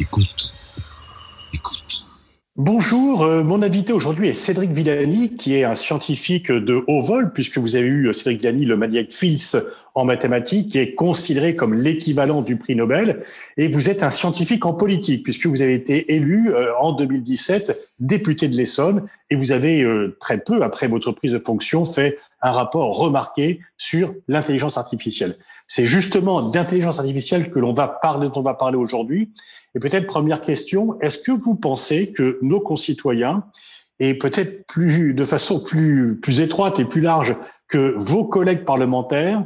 Écoute. Écoute. Bonjour, euh, mon invité aujourd'hui est Cédric Villani, qui est un scientifique de haut vol, puisque vous avez eu euh, Cédric Villani, le maniaque Fils en mathématiques, qui est considéré comme l'équivalent du prix Nobel. Et vous êtes un scientifique en politique, puisque vous avez été élu euh, en 2017 député de l'Essonne, et vous avez très peu, après votre prise de fonction, fait un rapport remarqué sur l'intelligence artificielle. C'est justement d'intelligence artificielle que l'on va parler, dont on va parler aujourd'hui. Et peut-être première question, est-ce que vous pensez que nos concitoyens, et peut-être plus de façon plus plus étroite et plus large que vos collègues parlementaires, euh,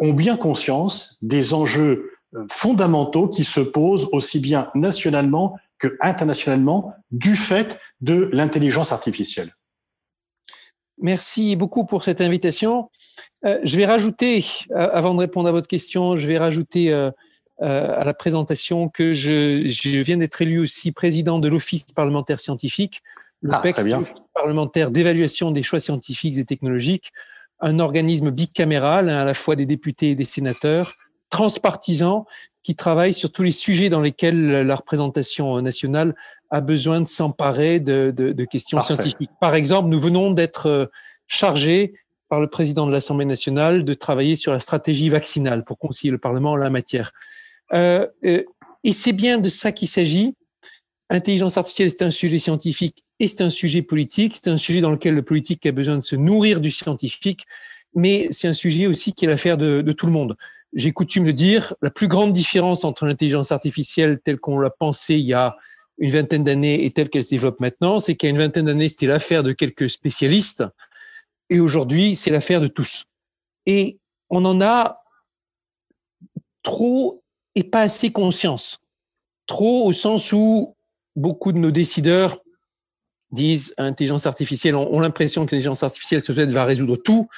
ont bien conscience des enjeux euh, fondamentaux qui se posent aussi bien nationalement que internationalement du fait de l'intelligence artificielle. Merci beaucoup pour cette invitation. Euh, je vais rajouter, euh, avant de répondre à votre question, je vais rajouter euh, à la présentation que je, je viens d'être élu aussi président de l'Office parlementaire scientifique, l'OPEX, ah, parlementaire d'évaluation des choix scientifiques et technologiques, un organisme bicaméral, hein, à la fois des députés et des sénateurs, transpartisan, qui travaille sur tous les sujets dans lesquels la représentation nationale a besoin de s'emparer de, de, de, questions scientifiques. Par exemple, nous venons d'être euh, chargés par le président de l'Assemblée nationale de travailler sur la stratégie vaccinale pour conseiller le Parlement en la matière. Euh, euh, et c'est bien de ça qu'il s'agit. Intelligence artificielle, c'est un sujet scientifique et c'est un sujet politique. C'est un sujet dans lequel le politique a besoin de se nourrir du scientifique, mais c'est un sujet aussi qui est l'affaire de, tout le monde j'ai coutume de dire, la plus grande différence entre l'intelligence artificielle telle qu'on l'a pensée il y a une vingtaine d'années et telle qu'elle se développe maintenant, c'est qu'il y a une vingtaine d'années, c'était l'affaire de quelques spécialistes, et aujourd'hui, c'est l'affaire de tous. Et on en a trop et pas assez conscience. Trop au sens où beaucoup de nos décideurs disent intelligence artificielle, ont, l'impression que l'intelligence artificielle se va résoudre tout,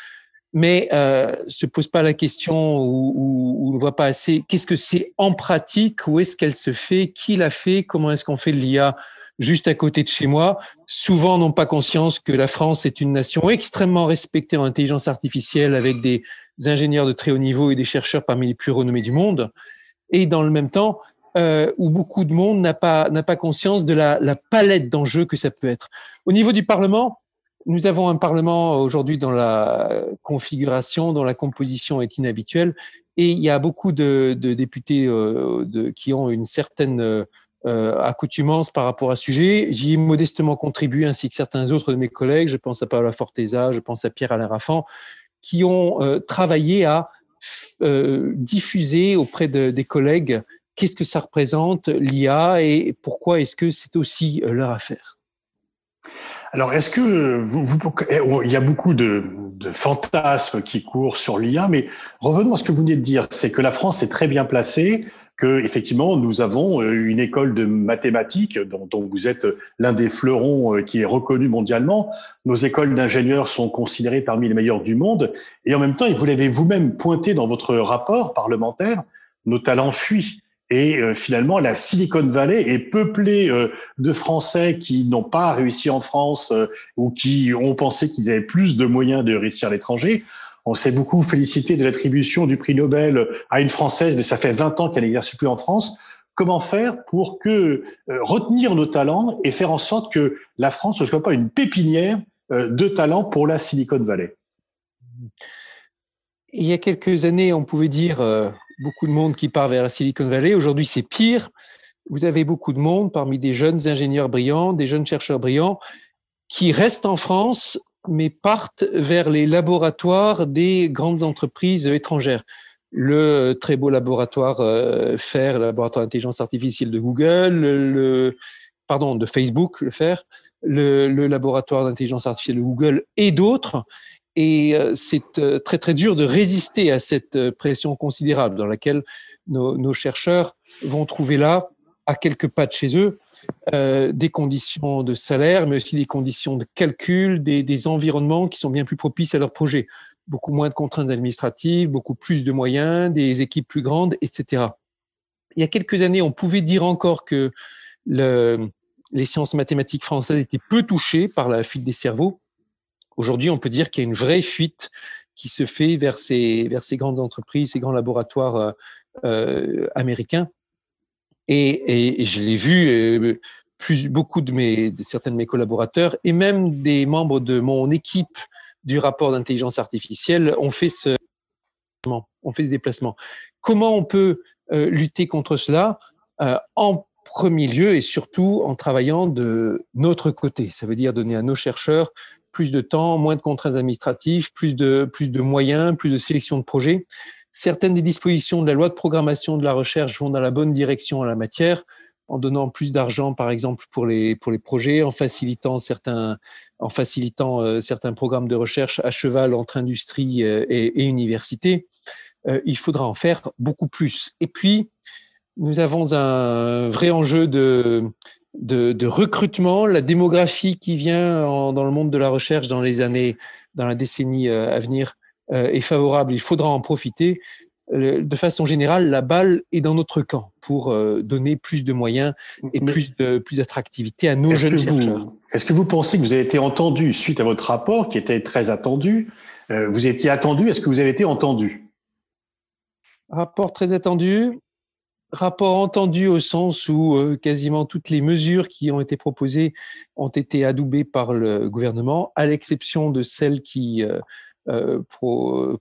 mais euh, se pose pas la question ou, ne voit pas assez qu'est-ce que c'est en pratique, où est-ce qu'elle se fait, qui l'a fait, comment est-ce qu'on fait l'IA juste à côté de chez moi. Souvent n'ont pas conscience que la France est une nation extrêmement respectée en intelligence artificielle avec des ingénieurs de très haut niveau et des chercheurs parmi les plus renommés du monde. Et dans le même temps, euh, où beaucoup de monde n'a pas, n'a pas conscience de la, la palette d'enjeux que ça peut être. Au niveau du Parlement, nous avons un Parlement aujourd'hui dans la configuration, dont la composition est inhabituelle, et il y a beaucoup de, de députés euh, de, qui ont une certaine euh, accoutumance par rapport à ce sujet. J'y ai modestement contribué, ainsi que certains autres de mes collègues. Je pense à Paola Forteza, je pense à Pierre Alain Raffan, qui ont euh, travaillé à euh, diffuser auprès de, des collègues qu'est-ce que ça représente l'IA et pourquoi est-ce que c'est aussi leur affaire? Alors, est-ce que eh, il y a beaucoup de, fantasmes qui courent sur l'IA, mais revenons à ce que vous venez de dire, c'est que la France est très bien placée, que effectivement nous avons euh, une école de mathématiques dont, dont vous êtes l'un des fleurons euh, qui est reconnu mondialement. Nos écoles d'ingénieurs sont considérées parmi les meilleures du monde, et en même temps, et vous l'avez vous-même pointé dans votre rapport parlementaire, nos talents fuient. Et euh, finalement, la Silicon Valley est peuplée euh, de Français qui n'ont pas réussi en France euh, ou qui ont pensé qu'ils avaient plus de moyens de réussir à l'étranger. On s'est beaucoup félicité de l'attribution du prix Nobel à une Française, mais ça fait 20 ans qu'elle n'exerce plus en France. Comment faire pour que retenir nos talents et faire en sorte que la France ne soit pas une pépinière de talents pour la Silicon Valley? Il y a quelques années, on pouvait dire beaucoup de monde qui part vers la Silicon Valley. Aujourd'hui, c'est pire. Vous avez beaucoup de monde parmi des jeunes ingénieurs brillants, des jeunes chercheurs brillants, qui restent en France, mais partent vers les laboratoires des grandes entreprises étrangères. Le très beau laboratoire euh, FAIR, le laboratoire d'intelligence artificielle de Google, le, pardon, de Facebook, le FAIR, le, le laboratoire d'intelligence artificielle de Google et d'autres et euh, c'est euh, très très dur de résister à cette euh, pression considérable dans laquelle nos, nos chercheurs vont trouver là, à quelques pas de chez eux, euh, des conditions de salaire, mais aussi des conditions de calcul, des, des, environnements qui sont bien plus propices à leur projet. Beaucoup moins de contraintes administratives, beaucoup plus de moyens, des équipes plus grandes, etc. Il y a quelques années, on pouvait dire encore que le, les sciences mathématiques françaises étaient peu touchées par la fuite des cerveaux. Aujourd'hui, on peut dire qu'il y a une vraie fuite qui se fait vers ces, grandes entreprises, ces grands laboratoires euh, euh américains. Et, je l'ai vu, euh, beaucoup de, mes, certains de mes collaborateurs et même des membres de mon équipe du rapport d'intelligence artificielle ont fait ce, déplacement. Comment on peut lutter contre cela? En premier lieu et surtout en travaillant de notre côté. Ça veut dire donner à nos chercheurs plus de temps, moins de contraintes administratives, plus de, plus de moyens, plus de sélection de projets. Certaines des dispositions de la loi de programmation de la recherche vont dans la bonne direction en la matière, en donnant plus d'argent, par exemple, pour les, pour les projets, en facilitant certains, en facilitant euh, certains programmes de recherche à cheval entre industrie euh, et, université. Euh, il faudra en faire beaucoup plus. Et puis, nous avons un vrai enjeu de, de, de recrutement. La démographie qui vient en, dans le monde de la recherche dans les années, dans la décennie à venir est favorable. Il faudra en profiter de façon générale, la balle est dans notre camp pour euh, donner plus de moyens et plus de plus d'attractivité à nos jeunes chercheurs. Est-ce que vous pensez que vous avez été entendu suite à votre rapport qui était très attendu? Euh, Vous étiez attendu? Est-ce que vous avez été entendu? Rapport très attendu. Rapport entendu au sens où euh, quasiment toutes les mesures qui ont été proposées ont été adoubées par le gouvernement, à l'exception de celles qui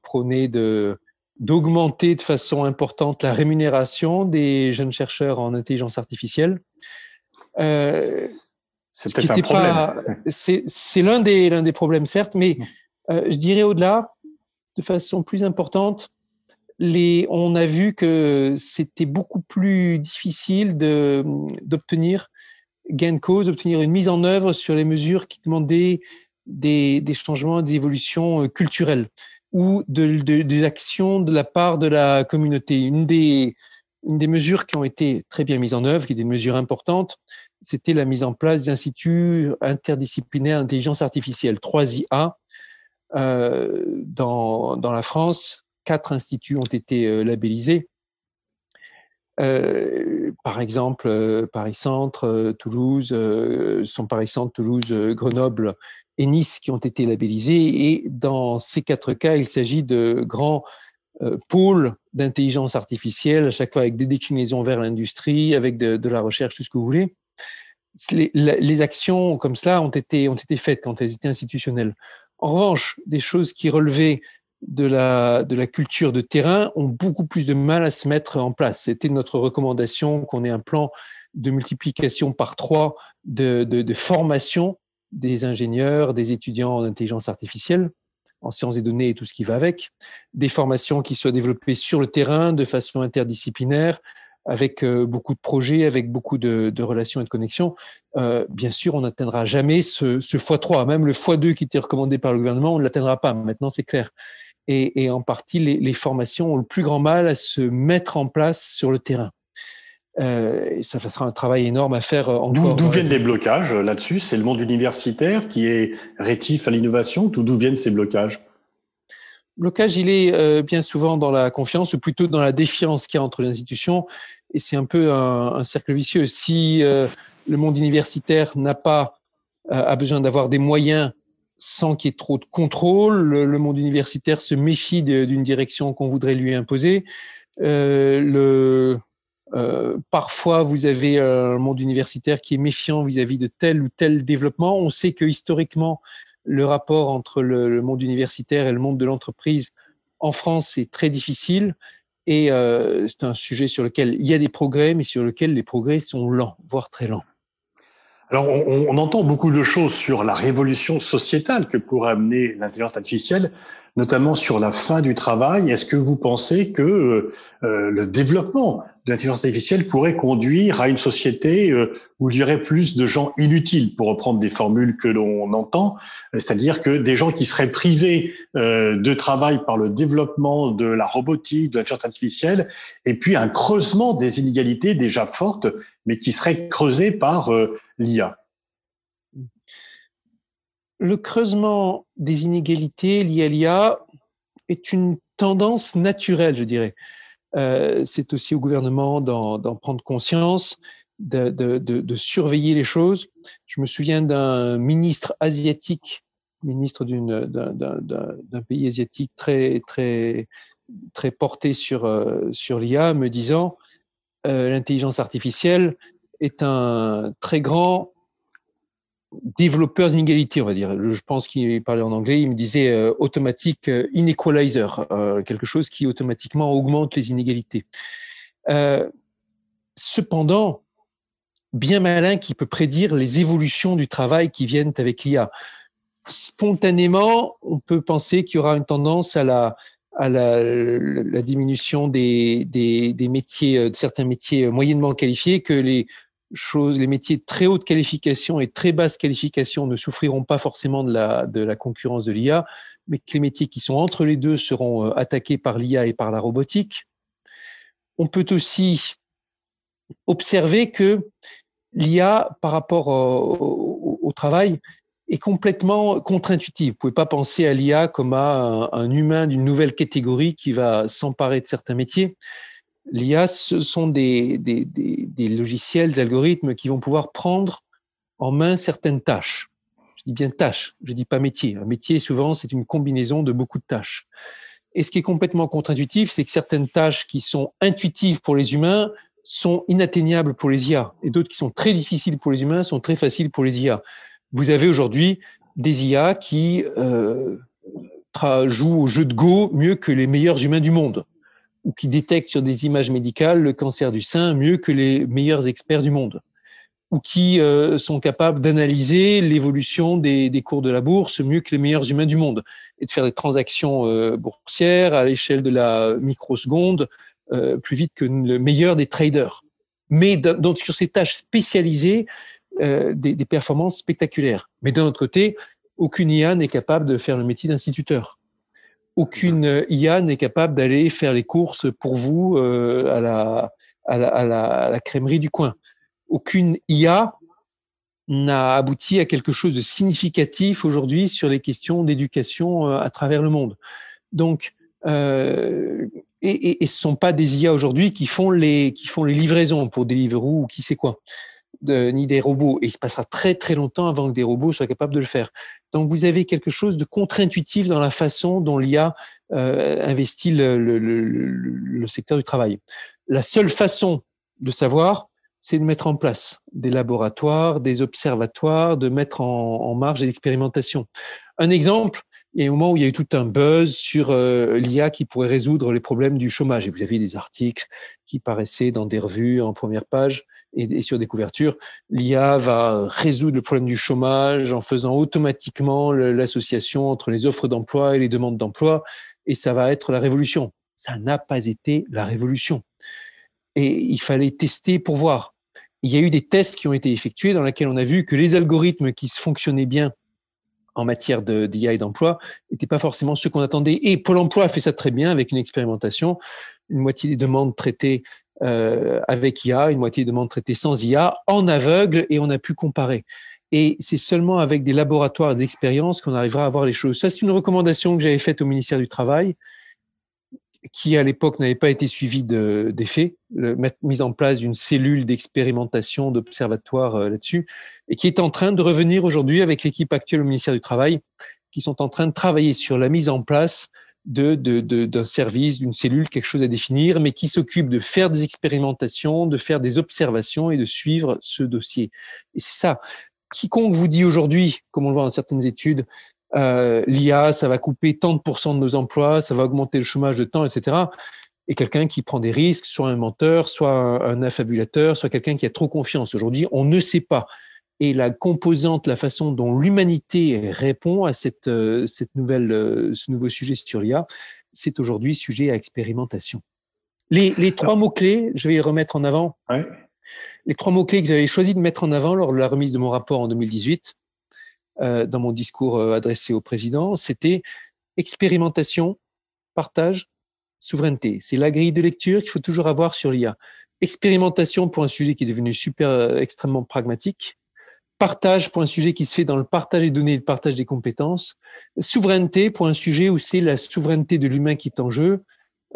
prônaient de d'augmenter de façon importante la rémunération des jeunes chercheurs en intelligence artificielle. Euh, c'est peut-être un problème. C'est l'un des, l'un des problèmes, certes, mais euh, je dirais au-delà, de façon plus importante, les, on a vu que c'était beaucoup plus difficile d'obtenir gain de cause, d'obtenir une mise en œuvre sur les mesures qui demandaient des, des changements, des évolutions euh, culturelles ou de, de, des actions de la part de la communauté. Une des, une des mesures qui ont été très bien mises en œuvre, qui est des mesures importantes, c'était la mise en place d'instituts interdisciplinaires d'intelligence artificielle, 3IA. Euh, dans, dans la France, quatre instituts ont été euh, labellisés. Euh, par exemple, euh, Paris Centre, euh, Toulouse, son Paris Centre, Toulouse, Grenoble et Nice qui ont été labellisés. Et dans ces quatre cas, il s'agit de grands pôles d'intelligence artificielle, à chaque fois avec des déclinaisons vers l'industrie, avec de, de, la recherche, tout ce que vous voulez. Les, les, actions comme cela ont été, ont été faites quand elles étaient institutionnelles. En revanche, des choses qui relevaient de la, de la culture de terrain ont beaucoup plus de mal à se mettre en place. C'était notre recommandation qu'on ait un plan de multiplication par trois de, de, formation des ingénieurs, des étudiants en intelligence artificielle, en sciences des données et tout ce qui va avec, des formations qui soient développées sur le terrain de façon interdisciplinaire, avec euh, beaucoup de projets, avec beaucoup de, de relations et de connexions. Euh, bien sûr, on n'atteindra jamais ce, ce x3. Même le x2 qui était recommandé par le gouvernement, on ne l'atteindra pas. Maintenant, c'est clair et, et en partie les, les, formations ont le plus grand mal à se mettre en place sur le terrain. Euh, et ça sera un travail énorme à faire euh, encore. D'où viennent les blocages euh, là-dessus? C'est le monde universitaire qui est rétif à l'innovation? D'où viennent ces blocages? Blocage, il est euh, bien souvent dans la confiance ou plutôt dans la défiance qu'il y a entre les institutions. Et c'est un peu un, un, cercle vicieux. Si euh, le monde universitaire n'a pas euh, a besoin d'avoir des moyens sans qu'il y ait trop de contrôle. Le, le monde universitaire se méfie d'une direction qu'on voudrait lui imposer. Euh, le, euh, parfois, vous avez un monde universitaire qui est méfiant vis-à-vis -vis de tel ou tel développement. On sait que historiquement, le rapport entre le, le monde universitaire et le monde de l'entreprise en France est très difficile. Et euh, c'est un sujet sur lequel il y a des progrès, mais sur lequel les progrès sont lents, voire très lents. Alors, on, entend beaucoup de choses sur la révolution sociétale que pourrait amener l'intelligence artificielle, notamment sur la fin du travail. Est-ce que vous pensez que euh, euh le développement de l'intelligence artificielle pourrait conduire à une société euh, où il y aurait plus de gens inutiles, pour reprendre des formules que l'on entend, c'est-à-dire que des gens qui seraient privés euh, de travail par le développement de la robotique, de l'intelligence artificielle, et puis un creusement des inégalités déjà fortes mais qui serait creusé par euh, l'IA Le creusement des inégalités liées à l'IA est une tendance naturelle, je dirais. Euh, c'est aussi au gouvernement d'en prendre conscience, de, de, de, de, surveiller les choses. Je me souviens d'un ministre asiatique, ministre d'un pays asiatique très, très, très porté sur, euh, sur l'IA, me disant l'intelligence artificielle est un très grand développeur d'inégalité, on va dire. Je pense qu'il parlait en anglais, il me disait euh, automatique euh, inequalizer, euh, quelque chose qui automatiquement augmente les inégalités. cependant, bien malin qui peut prédire les évolutions du travail qui viennent avec l'IA. Spontanément, on peut penser qu'il y aura une tendance à la, à la, diminution des, des, métiers, de certains métiers moyennement qualifiés, que les les métiers de très haute qualification et très basse qualification ne souffriront pas forcément de la, concurrence de l'IA, mais que les métiers qui sont entre les deux seront euh, attaqués par l'IA et par la robotique. On peut aussi observer que l'IA, par rapport au, travail, est complètement contre-intuitive. Vous pouvez pas penser à l'IA comme à un humain d'une nouvelle catégorie qui va s'emparer de certains métiers. L'IA, ce sont des, des, des, logiciels, des algorithmes qui vont pouvoir prendre en main certaines tâches. Je dis bien tâches, je dis pas métier. Un métier, souvent, c'est une combinaison de beaucoup de tâches. Et ce qui est complètement contre-intuitif, c'est que certaines tâches qui sont intuitives pour les humains sont inatteignables pour les IA, et d'autres qui sont très difficiles pour les humains sont très faciles pour les IA. Vous avez aujourd'hui des IA qui euh, jouent au jeu de Go mieux que les meilleurs humains du monde ou qui détectent sur des images médicales le cancer du sein mieux que les meilleurs experts du monde, ou qui euh, sont capables d'analyser l'évolution des, cours de la bourse mieux que les meilleurs humains du monde, et de faire des transactions euh, boursières à l'échelle de la microseconde euh, plus vite que le meilleur des traders. Mais donc sur ces tâches spécialisées, des, des performances spectaculaires. Mais d'un autre côté, aucune IA n'est capable de faire le métier d'instituteur aucune IA n'est capable d'aller faire les courses pour vous euh, à, la, à, la, à, la, à, la, crèmerie du coin. Aucune IA n'a abouti à quelque chose de significatif aujourd'hui sur les questions d'éducation euh, à travers le monde. Donc, euh, et, et, et, ce sont pas des IA aujourd'hui qui font les qui font les livraisons pour Deliveroo ou qui sait quoi ni des robots. Et il se passera très très longtemps avant que des robots soient capables de le faire. Donc vous avez quelque chose de contre-intuitif dans la façon dont l'IA euh, investit le, le, secteur du travail. La seule façon de savoir, c'est de mettre en place des laboratoires, des observatoires, de mettre en, en marge des expérimentations. Un exemple, il y a un moment où il y a eu tout un buzz sur euh, l'IA qui pourrait résoudre les problèmes du chômage. Et vous avez des articles qui paraissaient dans des revues en première page et, sur des couvertures, l'IA va résoudre le problème du chômage en faisant automatiquement l'association entre les offres d'emploi et les demandes d'emploi, et ça va être la révolution. Ça n'a pas été la révolution. Et il fallait tester pour voir. Il y a eu des tests qui ont été effectués dans lesquels on a vu que les algorithmes qui fonctionnaient bien en matière d'IA et d'emploi n'étaient pas forcément ceux qu'on attendait. Et Pôle emploi a fait ça très bien avec une expérimentation. Une moitié des demandes traitées euh, avec IA, une moitié de demandes traitées sans IA, en aveugle, et on a pu comparer. Et c'est seulement avec des laboratoires d'expérience qu'on arrivera à voir les choses. Ça, c'est une recommandation que j'avais faite au ministère du Travail, qui à l'époque n'avait pas été suivie d'effet, de, mise en place d'une cellule d'expérimentation, d'observatoire euh, là-dessus, et qui est en train de revenir aujourd'hui avec l'équipe actuelle au ministère du Travail, qui sont en train de travailler sur la mise en place de, de, de, d'un service, d'une cellule, quelque chose à définir, mais qui s'occupe de faire des expérimentations, de faire des observations et de suivre ce dossier. Et c'est ça. Quiconque vous dit aujourd'hui, comme on le voit dans certaines études, euh, l'IA, ça va couper tant de nos emplois, ça va augmenter le chômage de temps, etc. Et quelqu'un qui prend des risques, soit un menteur, soit un affabulateur, soit quelqu'un qui a trop confiance. Aujourd'hui, on ne sait pas et la composante, la façon dont l'humanité répond à cette, euh, cette nouvelle, euh, ce nouveau sujet sur l'IA, c'est aujourd'hui sujet à expérimentation. Les, les trois mots-clés, je vais les remettre en avant. Ouais. Les trois mots-clés que j'avais choisi de mettre en avant lors de la remise de mon rapport en 2018, euh, dans mon discours euh, adressé au président, c'était expérimentation, partage, souveraineté. C'est la grille de lecture qu'il faut toujours avoir sur l'IA. Expérimentation pour un sujet qui est devenu super extrêmement pragmatique, partage pour un sujet qui se fait dans le partage des données et le partage des compétences, souveraineté pour un sujet où c'est la souveraineté de l'humain qui est en jeu,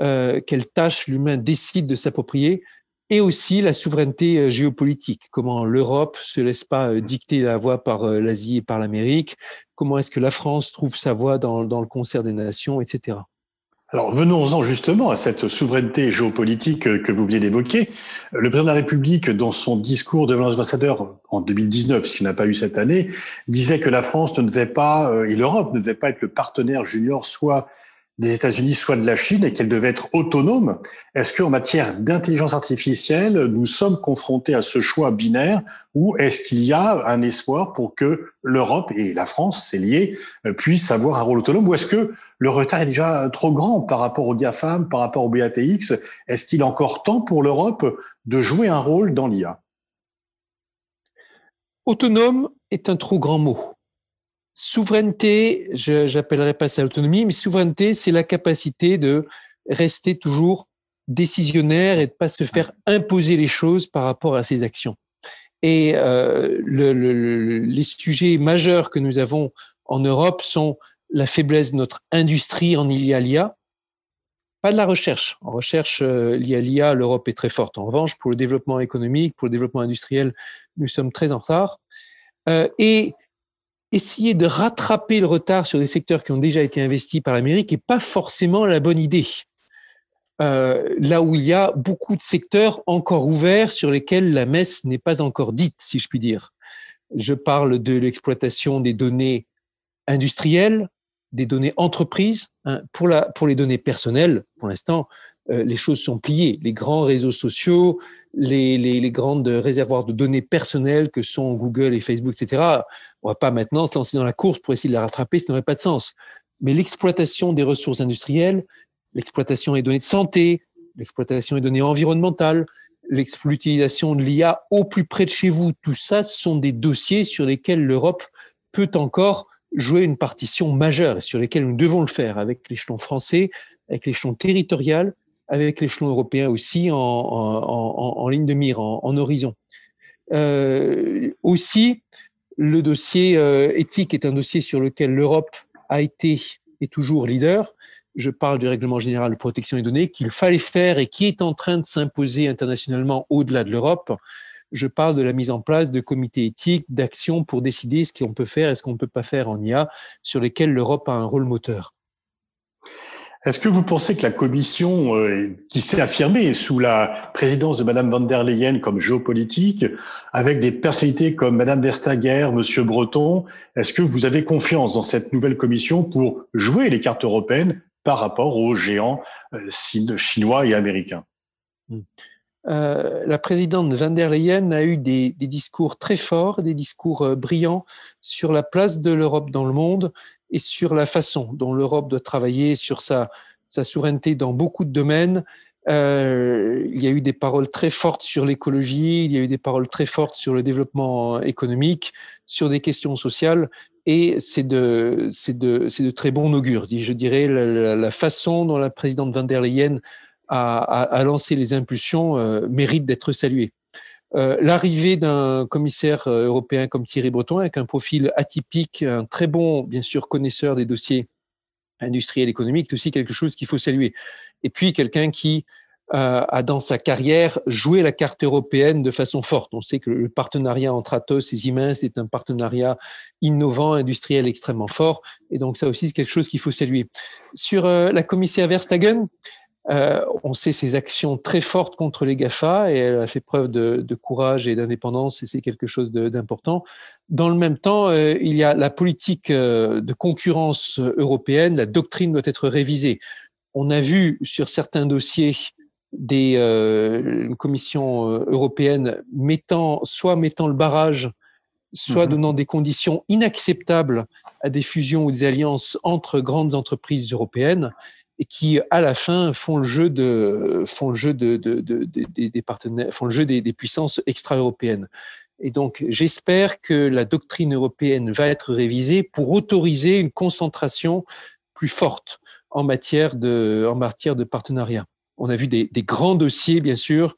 euh, quelle tâche l'humain décide de s'approprier, et aussi la souveraineté euh, géopolitique, comment l'Europe se laisse pas euh, dicter la voie par euh, l'Asie et par l'Amérique, comment est-ce que la France trouve sa voie dans, dans le concert des nations, etc. Alors venons-en justement à cette souveraineté géopolitique que vous venez d'évoquer. Le président de la République, dans son discours devant l'ambassadeur en 2019, ce qu'il n'a pas eu cette année, disait que la France ne devait pas, euh, et l'Europe ne devait pas être le partenaire junior soit des États-Unis, soit de la Chine, et qu'elle devait être autonome. Est-ce qu'en matière d'intelligence artificielle, nous sommes confrontés à ce choix binaire, ou est-ce qu'il y a un espoir pour que l'Europe et la France, c'est lié, euh, puissent avoir un rôle autonome, ou est-ce que le retard est déjà trop grand par rapport au GAFAM, par rapport au BATX Est-ce qu'il est encore temps pour l'Europe de jouer un rôle dans l'IA Autonome est un trop grand mot. Souveraineté, je n'appellerai pas ça l'autonomie, mais souveraineté, c'est la capacité de rester toujours décisionnaire et de pas se faire imposer les choses par rapport à ses actions. Et euh, le, le, les sujets majeurs que nous avons en Europe sont la faiblesse de notre industrie en ILIA, pas de la recherche. En recherche, euh, l'IA, l'Europe est très forte. En revanche, pour le développement économique, pour le développement industriel, nous sommes très en retard. Euh, et essayer de rattraper le retard sur des secteurs qui ont déjà été investis par l'Amérique n'est pas forcément la bonne idée. Euh, là où il y a beaucoup de secteurs encore ouverts sur lesquels la messe n'est pas encore dite, si je puis dire. Je parle de l'exploitation des données industrielles, des données entreprises. Hein. Pour, les données personnelles, pour l'instant, les choses sont pliées. Les grands réseaux sociaux, les, les, grandes réservoirs de données personnelles que sont Google et Facebook, etc. On va pas maintenant se lancer dans la course pour essayer de la rattraper, ça n'aurait pas de sens. Mais l'exploitation des ressources industrielles, l'exploitation des données de santé, l'exploitation des données environnementales, l'utilisation de l'IA au plus près de chez vous, tout ça ce sont des dossiers sur lesquels l'Europe peut encore jouer une partition majeure et sur lesquels nous devons le faire avec l'échelon français, avec l'échelon territorial, avec l'échelon européen aussi en, en, en, ligne de mire, en, horizon. Euh, aussi, le dossier euh, éthique est un dossier sur lequel l'Europe a été et toujours leader. Je parle du règlement général de protection des données qu'il fallait faire et qui est en train de s'imposer internationalement au-delà de l'Europe. Je parle de la mise en place de comités éthiques, d'actions pour décider ce qu'on peut faire et ce qu'on ne peut pas faire en IA, sur lesquels l'Europe a un rôle moteur. Est-ce que vous pensez que la Commission, euh, qui s'est affirmée sous la présidence de Madame van der Leyen comme géopolitique, avec des personnalités comme Madame Verstager, Monsieur Breton, est-ce que vous avez confiance dans cette nouvelle Commission pour jouer les cartes européennes par rapport aux géants euh, chinois et américains? Hmm. euh, la présidente van der Leyen a eu des, des discours très forts, des discours brillants sur la place de l'Europe dans le monde et sur la façon dont l'Europe doit travailler sur sa, sa souveraineté dans beaucoup de domaines. Euh, il y a eu des paroles très fortes sur l'écologie, il y a eu des paroles très fortes sur le développement économique, sur des questions sociales, et c'est de, c'est de, c'est de très bon augure. Je dirais la, la, façon dont la présidente van der Leyen a, a, a lancé les impulsions euh, mérite d'être saluée. Euh, l'arrivée d'un commissaire euh, européen comme Thierry Breton, avec un profil atypique, un très bon, bien sûr, connaisseur des dossiers industriels économiques, c'est aussi quelque chose qu'il faut saluer. Et puis, quelqu'un qui euh, a, dans sa carrière, joué la carte européenne de façon forte. On sait que le partenariat entre Atos et Siemens est un partenariat innovant, industriel extrêmement fort. Et donc, ça aussi, c'est quelque chose qu'il faut saluer. Sur la commissaire Verstagen, euh, on sait ses actions très fortes contre les GAFA et elle a fait preuve de, courage et d'indépendance et c'est quelque chose d'important. Dans le même temps, euh, il y a la politique euh, de concurrence européenne, la doctrine doit être révisée. On a vu sur certains dossiers des commissions européennes mettant, soit mettant le barrage, soit mm-hmm. donnant des conditions inacceptables à des fusions ou des alliances entre grandes entreprises européennes et qui à la fin font le jeu de font le jeu de, de, de, des partenaires font le jeu des, puissances extra-européennes. Et donc j'espère que la doctrine européenne va être révisée pour autoriser une concentration plus forte en matière de en matière de partenariat. On a vu des grands dossiers bien sûr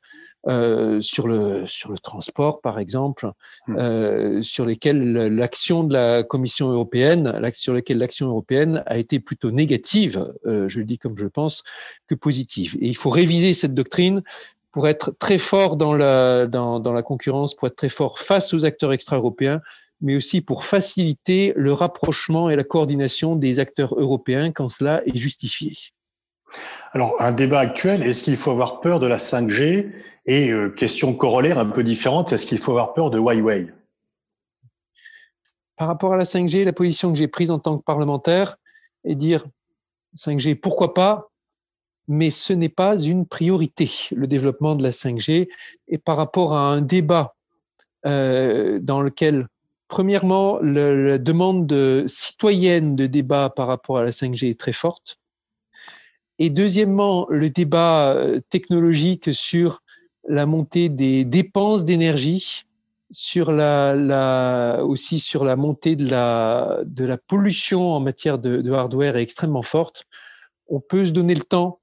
euh, sur le sur le transport par exemple, hmm. euh, sur lesquels l'action de la Commission européenne, sur lesquels l'action européenne a été plutôt négative, euh, je le dis comme je le pense, que positive. Et il faut réviser cette doctrine pour être très fort dans la dans, dans la concurrence, pour être très fort face aux acteurs extra-européens, mais aussi pour faciliter le rapprochement et la coordination des acteurs européens quand cela est justifié. Alors, un débat actuel, est-ce qu'il faut avoir peur de la 5G Et euh, question corollaire un peu différente, est-ce qu'il faut avoir peur de Huawei? Par rapport à la 5G, la position que j'ai prise en tant que parlementaire est dire 5G, pourquoi pas, mais ce n'est pas une priorité, le développement de la 5G. Et par rapport à un débat euh, dans lequel, premièrement, la demande de, citoyenne de débat par rapport à la 5G est très forte, et deuxièmement, le débat euh, technologique sur la montée des dépenses d'énergie, sur la, la, aussi sur la montée de la, de la pollution en matière de, hardware est extrêmement forte. On peut se donner le temps,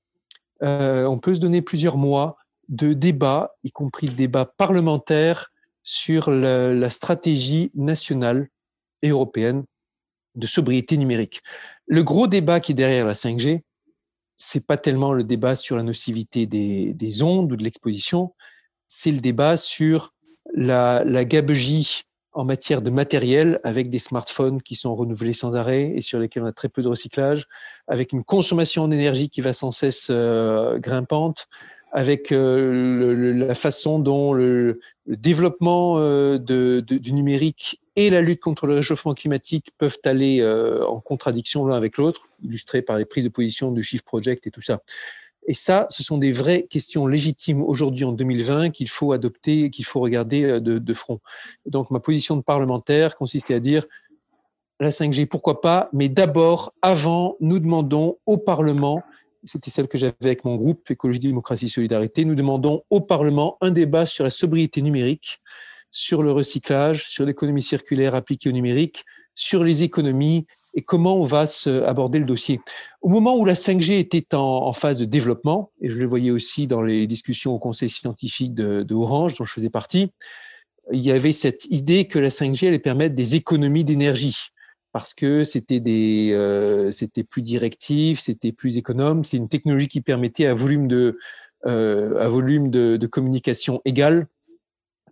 euh, on peut se donner plusieurs mois de débats, y compris de débats parlementaires, sur la stratégie nationale et européenne de sobriété numérique. Le gros débat qui est derrière la 5G, c'est pas tellement le débat sur la nocivité des, des ondes ou de l'exposition, c'est le débat sur la, la gabegie en matière de matériel avec des smartphones qui sont renouvelés sans arrêt et sur lesquels on a très peu de recyclage, avec une consommation d'énergie qui va sans cesse euh, grimpante, avec euh, la façon dont le, développement euh, du numérique et la lutte contre le réchauffement climatique peuvent aller euh, en contradiction l'un avec l'autre, illustré par les prises de position du Shift Project et tout ça. Et ça, ce sont des vraies questions légitimes aujourd'hui en 2020 qu'il faut adopter, qu'il faut regarder de, de, front. Donc ma position de parlementaire consistait à dire la 5G, pourquoi pas, mais d'abord, avant, nous demandons au Parlement c'était celle que j'avais avec mon groupe Écologie, Démocratie, Solidarité. Nous demandons au Parlement un débat sur la sobriété numérique, sur le recyclage, sur l'économie circulaire appliquée au numérique, sur les économies et comment on va aborder le dossier. Au moment où la 5G était en, phase de développement, et je le voyais aussi dans les discussions au conseil scientifique de, de Orange, dont je faisais partie, il y avait cette idée que la 5G allait permettre des économies d'énergie parce que euh, c'était plus directif, c'était plus économe. C'est une technologie qui permettait à volume de, euh, communication égal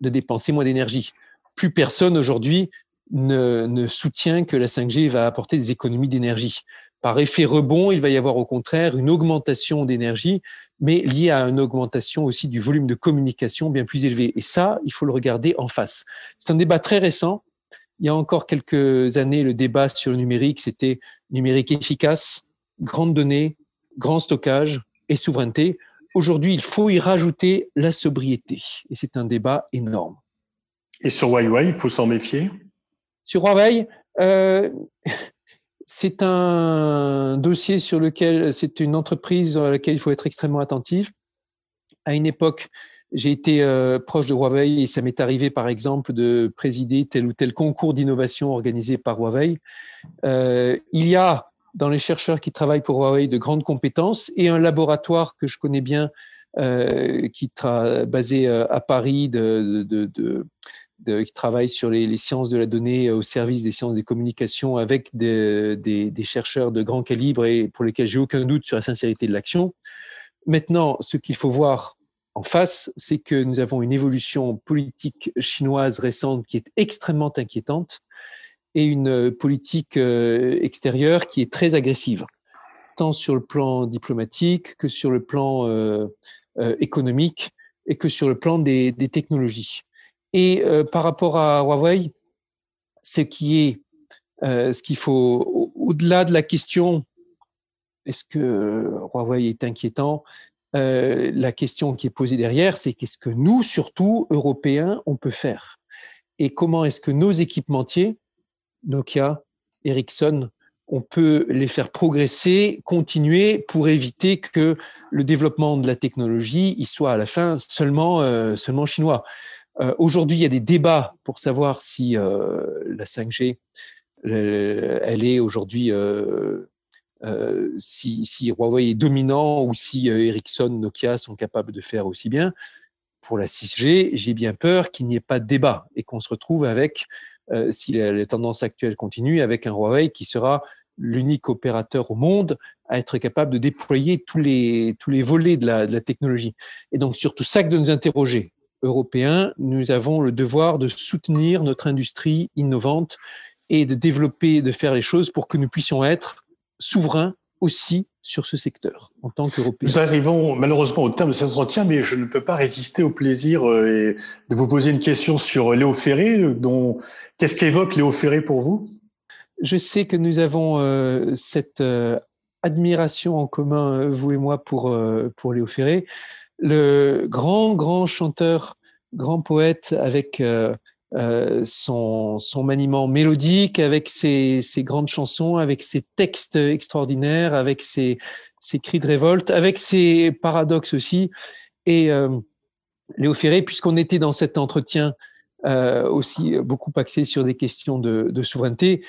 de dépenser moins d'énergie. Plus personne aujourd'hui ne, soutient que la 5G va apporter des économies d'énergie. Par effet rebond, il va y avoir au contraire une augmentation d'énergie, mais liée à une augmentation aussi du volume de communication bien plus élevé. Et ça, il faut le regarder en face. C'est un débat très récent il y a encore quelques années, le débat sur le numérique, c'était numérique efficace, grande donnée, grand stockage et souveraineté. Aujourd'hui, il faut y rajouter la sobriété. Et c'est un débat énorme. Et sur Huawei, il faut s'en méfier? Sur Huawei, euh, c'est un dossier sur lequel c'est une entreprise à laquelle il faut être extrêmement attentif. À une époque, j'ai été euh, proche de Huawei et ça m'est arrivé, par exemple, de présider tel ou tel concours d'innovation organisé par Huawei. Euh, il y a dans les chercheurs qui travaillent pour Huawei de grandes compétences et un laboratoire que je connais bien euh, qui est basé à Paris qui travaille sur les, sciences de la donnée au service des sciences des communications avec des, des chercheurs de grand calibre et pour lesquels j'ai aucun doute sur la sincérité de l'action. Maintenant, ce qu'il faut voir en face, c'est que nous avons une évolution politique chinoise récente qui est extrêmement inquiétante et une politique euh, extérieure qui est très agressive, tant sur le plan diplomatique que sur le plan euh, euh, économique et que sur le plan des, technologies. Et euh, par rapport à Huawei, ce qui est, euh, ce qu'il faut, au-delà de la question, est-ce que Huawei est inquiétant euh, la question qui est posée derrière, c'est qu'est-ce que nous, surtout Européens, on peut faire? Et comment est-ce que nos équipementiers, Nokia, Ericsson, on peut les faire progresser, continuer pour éviter que le développement de la technologie il soit à la fin seulement, euh, seulement chinois? Euh, Aujourd'hui, il y a des débats pour savoir si la 5G, elle est aujourd'hui euh, si, si, Huawei est dominant ou si euh, Ericsson, Nokia sont capables de faire aussi bien. Pour la 6G, j'ai bien peur qu'il n'y ait pas de débat et qu'on se retrouve avec, euh, si les tendances actuelles continuent, avec un Huawei qui sera l'unique opérateur au monde à être capable de déployer tous les, tous les volets de la, de la technologie. Et donc, sur tout ça que de nous interroger, Européens, nous avons le devoir de soutenir notre industrie innovante et de développer, de faire les choses pour que nous puissions être souverain aussi sur ce secteur en tant qu'Européens. Nous arrivons malheureusement au terme de cet entretien, mais je ne peux pas résister au plaisir de vous poser une question sur Léo Ferré. Dont qu'est-ce qu'évoque Léo Ferré pour vous? Je sais que nous avons cette admiration en commun, vous et moi, pour pour Léo Ferré, le grand grand chanteur, grand poète avec euh, son, son, maniement mélodique, avec ses, ses, grandes chansons, avec ses textes extraordinaires, avec ses, ses, cris de révolte, avec ses paradoxes aussi. Et euh, Léo Ferré, puisqu'on était dans cet entretien euh, aussi beaucoup axé sur des questions de, de souveraineté,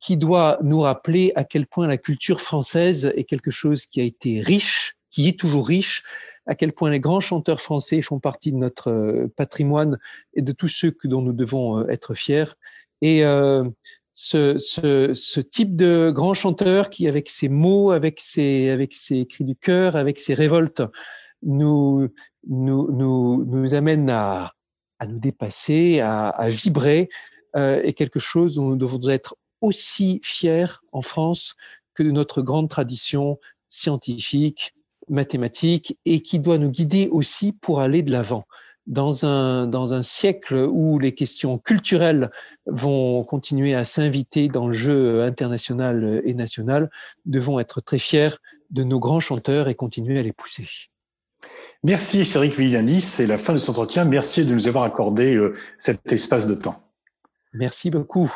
qui doit nous rappeler à quel point la culture française est quelque chose qui a été riche, qui est toujours riche, à quel point les grands chanteurs français font partie de notre euh, patrimoine et de tous ceux dont nous devons euh, être fiers. Et euh, ce, ce, ce, type de grand chanteur qui, avec ses mots, avec ses, avec ses cris du cœur, avec ses révoltes, nous, nous, nous, nous amène à, à nous dépasser, à, à vibrer, euh, est quelque chose dont nous devons être aussi fiers en France que de notre grande tradition scientifique, mathématique et qui doit nous guider aussi pour aller de l'avant. Dans un, dans un siècle où les questions culturelles vont continuer à s'inviter dans le jeu international et national, devons être très fiers de nos grands chanteurs et continuer à les pousser. Merci Cédric Villani, c'est la fin de cet entretien. Merci de nous avoir accordé euh, cet espace de temps. Merci beaucoup.